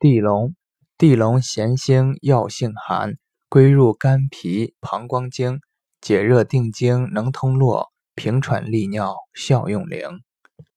地龙地龙咸腥药性寒，归入肝脾膀胱经，解热定惊，能通络，平喘利尿，效用灵。